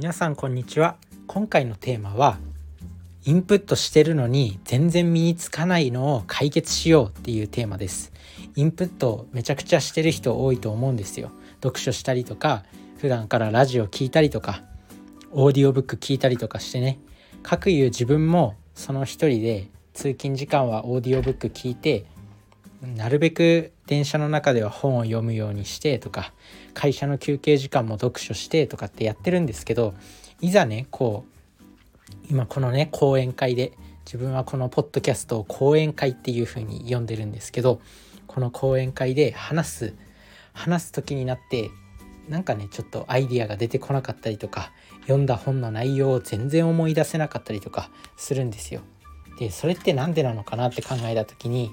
皆さんこんにちは。今回のテーマはインプットしてるのに全然身につかないのを解決しようっていうテーマです。インプットめちゃくちゃしてる人多いと思うんですよ。読書したりとか普段からラジオ聞いたりとかオーディオブック聞いたりとかしてね。各いう自分もその一人で通勤時間はオーディオブック聞いてなるべく電車の中では本を読むようにしてとか会社の休憩時間も読書してとかってやってるんですけどいざねこう今このね講演会で自分はこのポッドキャストを講演会っていう風に呼んでるんですけどこの講演会で話す話す時になってなんかねちょっとアイディアが出てこなかったりとか読んだ本の内容を全然思い出せなかったりとかするんですよ。でそれって何でなのかなって考えた時に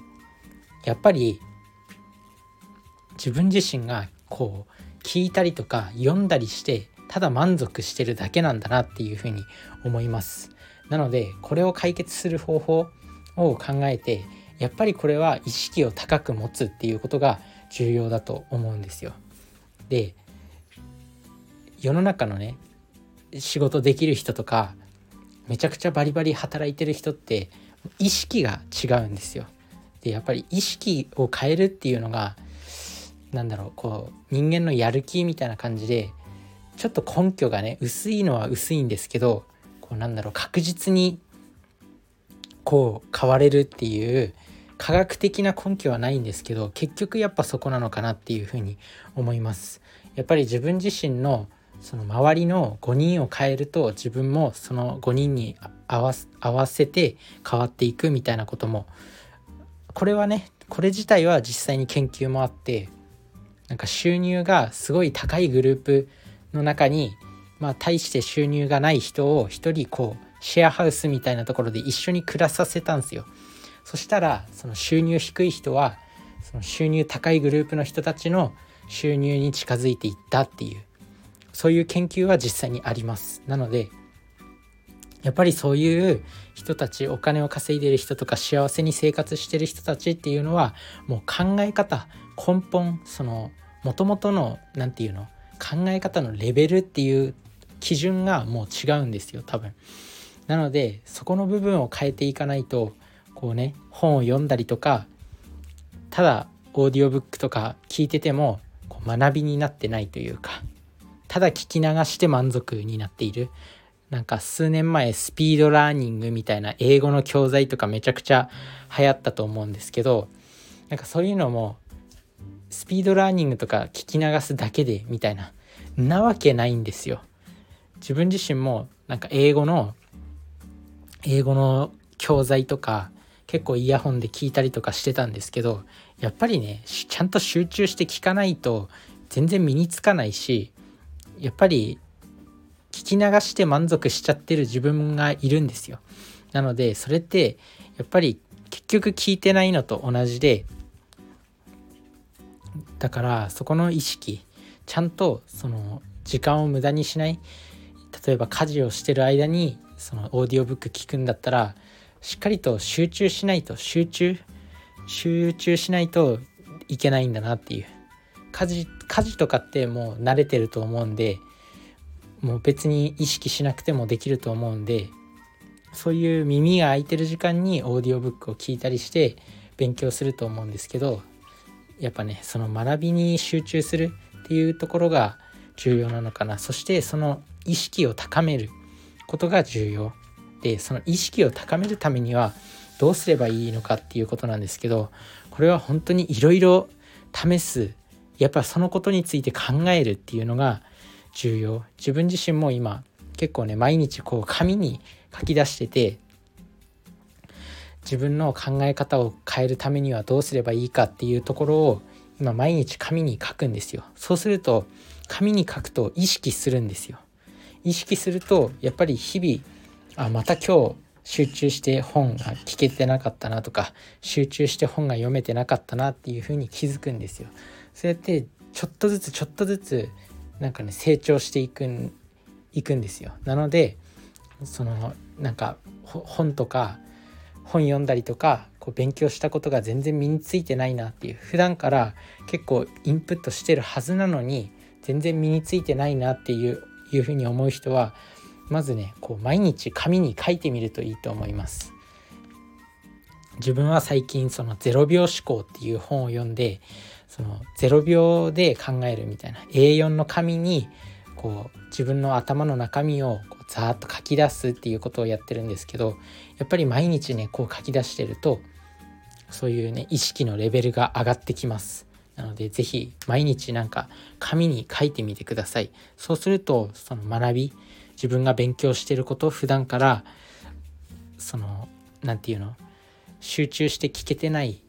やっぱり自分自身がこう聞いたりとか読んだりしてただ満足してるだけなんだなっていうふうに思います。なのでこれを解決する方法を考えてやっぱりこれは意識を高く持つっていうことが重要だと思うんですよ。で世の中のね仕事できる人とかめちゃくちゃバリバリ働いてる人って意識が違うんですよ。でやっぱり意識を変えるっていうのがなんだろうこう人間のやる気みたいな感じでちょっと根拠がね薄いのは薄いんですけどこうなんだろう確実にこう変われるっていう科学的な根拠はないんですけど結局やっぱそこなのかなっていうふうに思います。やっぱり自分自身のその周りの5人を変えると自分もその5人に合わせて変わっていくみたいなこともこれはねこれ自体は実際に研究もあってなんか収入がすごい高いグループの中にまあ大して収入がない人を一人こうシェアハウスみたいなところで一緒に暮らさせたんですよ。そしたらその収入低い人はその収入高いグループの人たちの収入に近づいていったっていうそういう研究は実際にあります。なのでやっぱりそういう人たちお金を稼いでる人とか幸せに生活してる人たちっていうのはもう考え方根本そのもともとの何て言うの考え方のレベルっていう基準がもう違うんですよ多分。なのでそこの部分を変えていかないとこうね本を読んだりとかただオーディオブックとか聞いててもこう学びになってないというかただ聞き流して満足になっているなんか数年前スピードラーニングみたいな英語の教材とかめちゃくちゃ流行ったと思うんですけどなんかそういうのもスピードラーニングとか聞き流すだけでみたいななわけないんですよ。自分自身もなんか英語の英語の教材とか結構イヤホンで聞いたりとかしてたんですけどやっぱりねちゃんと集中して聞かないと全然身につかないしやっぱり聞き流して満足しちゃってる自分がいるんですよ。なのでそれってやっぱり結局聞いてないのと同じでだからそこの意識ちゃんとその時間を無駄にしない例えば家事をしてる間にそのオーディオブック聞くんだったらしっかりと集中しないと集中集中しないといけないんだなっていう家事家事とかってもう慣れてると思うんでもう別に意識しなくてもできると思うんでそういう耳が開いてる時間にオーディオブックを聞いたりして勉強すると思うんですけどやっぱねその学びに集中するっていうところが重要なのかな。そしてその意識を高めることが重要。でその意識を高めるためにはどうすればいいのかっていうことなんですけどこれは本当にいろいろ試すやっぱそのことについて考えるっていうのが重要。自分自身も今結構ね毎日こう紙に書き出してて自分の考え方を変えるためにはどうすればいいかっていうところを今毎日紙に書くんですよ。そうすると紙に書くと意識するんですよ。意識するとやっぱり日々あまた今日集中して本が聞けてなかったなとか集中して本が読めてなかったなっていうふうに気づくんですよ。そうやってちょっとずつちょっとずつなんかね成長していくんいくんですよ。なのでそのなんか本とか本読んだりとかこう勉強したことが全然身についてないなっていう。普段から結構インプットしてるはずなのに全然身についてないなっていういうふうに思う人はまずねこう毎日紙に書いてみるといいと思います。自分は最近その0秒思考っていう本を読んでその0秒で考えるみたいな。A4 の紙にこう自分の頭の中身をこうザーッと書き出すっていうことをやってるんですけどやっぱり毎日ねこう書き出してるとそういうね意識のレベルが上がってきます。なので是非毎日なんか紙に書いてみてください。そうするとその学び自分が勉強してることを普段からその何て言うの集中して聞けてない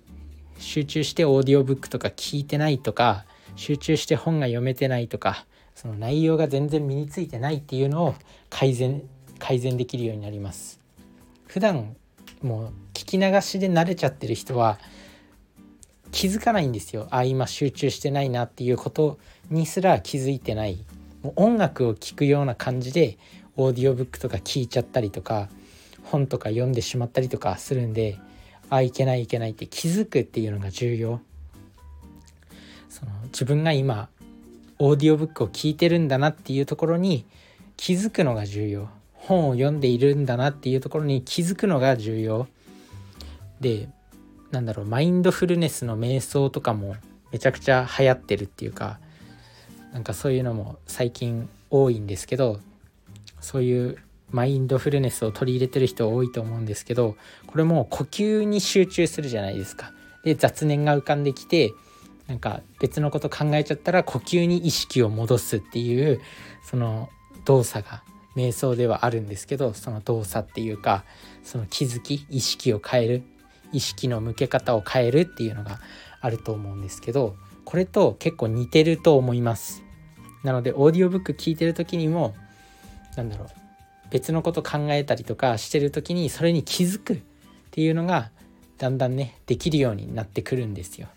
集中してオーディオブックとか聞いてないとか集中して本が読めてないとかその内容が全然身についてないっていうのを改善改善できるようになります。普段もう聞き流しで慣れちゃってる人は気づかないんですよ。あ今集中してないなっていうことにすら気づいてない。もう音楽を聴くような感じでオーディオブックとか聞いちゃったりとか本とか読んでしまったりとかするんであいけないいけないって気づくっていうのが重要。その自分が今オーディオブックを聞いてるんだなっていうところに気づくのが重要。本を読んでいるんだなっていうところに気づくのが重要。でなんだろうマインドフルネスの瞑想とかもめちゃくちゃ流行ってるっていうかなんかそういうのも最近多いんですけどそういうマインドフルネスを取り入れてる人多いと思うんですけどこれも呼吸に集中するじゃないですか。で雑念が浮かんできてなんか別のこと考えちゃったら呼吸に意識を戻すっていうその動作が瞑想ではあるんですけどその動作っていうかその気づき意識を変える意識の向け方を変えるっていうのがあると思うんですけどこれと結構似てると思いますなのでオーディオブック聞いてる時にも何だろう別のこと考えたりとかしてる時にそれに気づくっていうのがだんだんねできるようになってくるんですよ。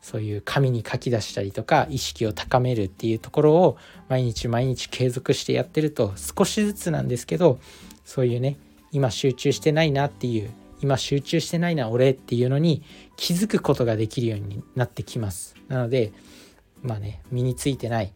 そういう紙に書き出したりとか意識を高めるっていうところを毎日毎日継続してやってると少しずつなんですけどそういうね今集中してないなっていう今集中してないな俺っていうのに気づくことができるようになってきますなのでまあね身についてない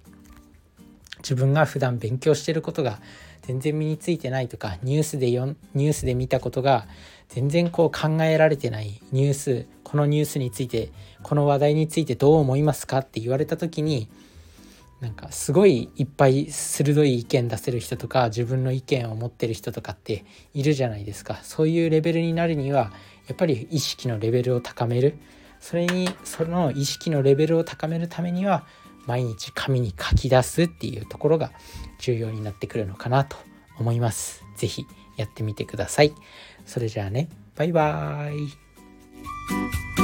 自分が普段勉強してることが全然身についてないとかニュースでよニュースで見たことが全然こう考えられてないニュースこのニュースについてこの話題についてどう思いますか？って言われた時になんかすごいいっぱい鋭い意見出せる人とか自分の意見を持ってる人とかっているじゃないですか。そういうレベルになるにはやっぱり意識のレベルを高める。それにその意識のレベルを高めるためには毎日紙に書き出すっていうところが重要になってくるのかなと思います。是非やってみてください。それじゃあね、バイバーイ。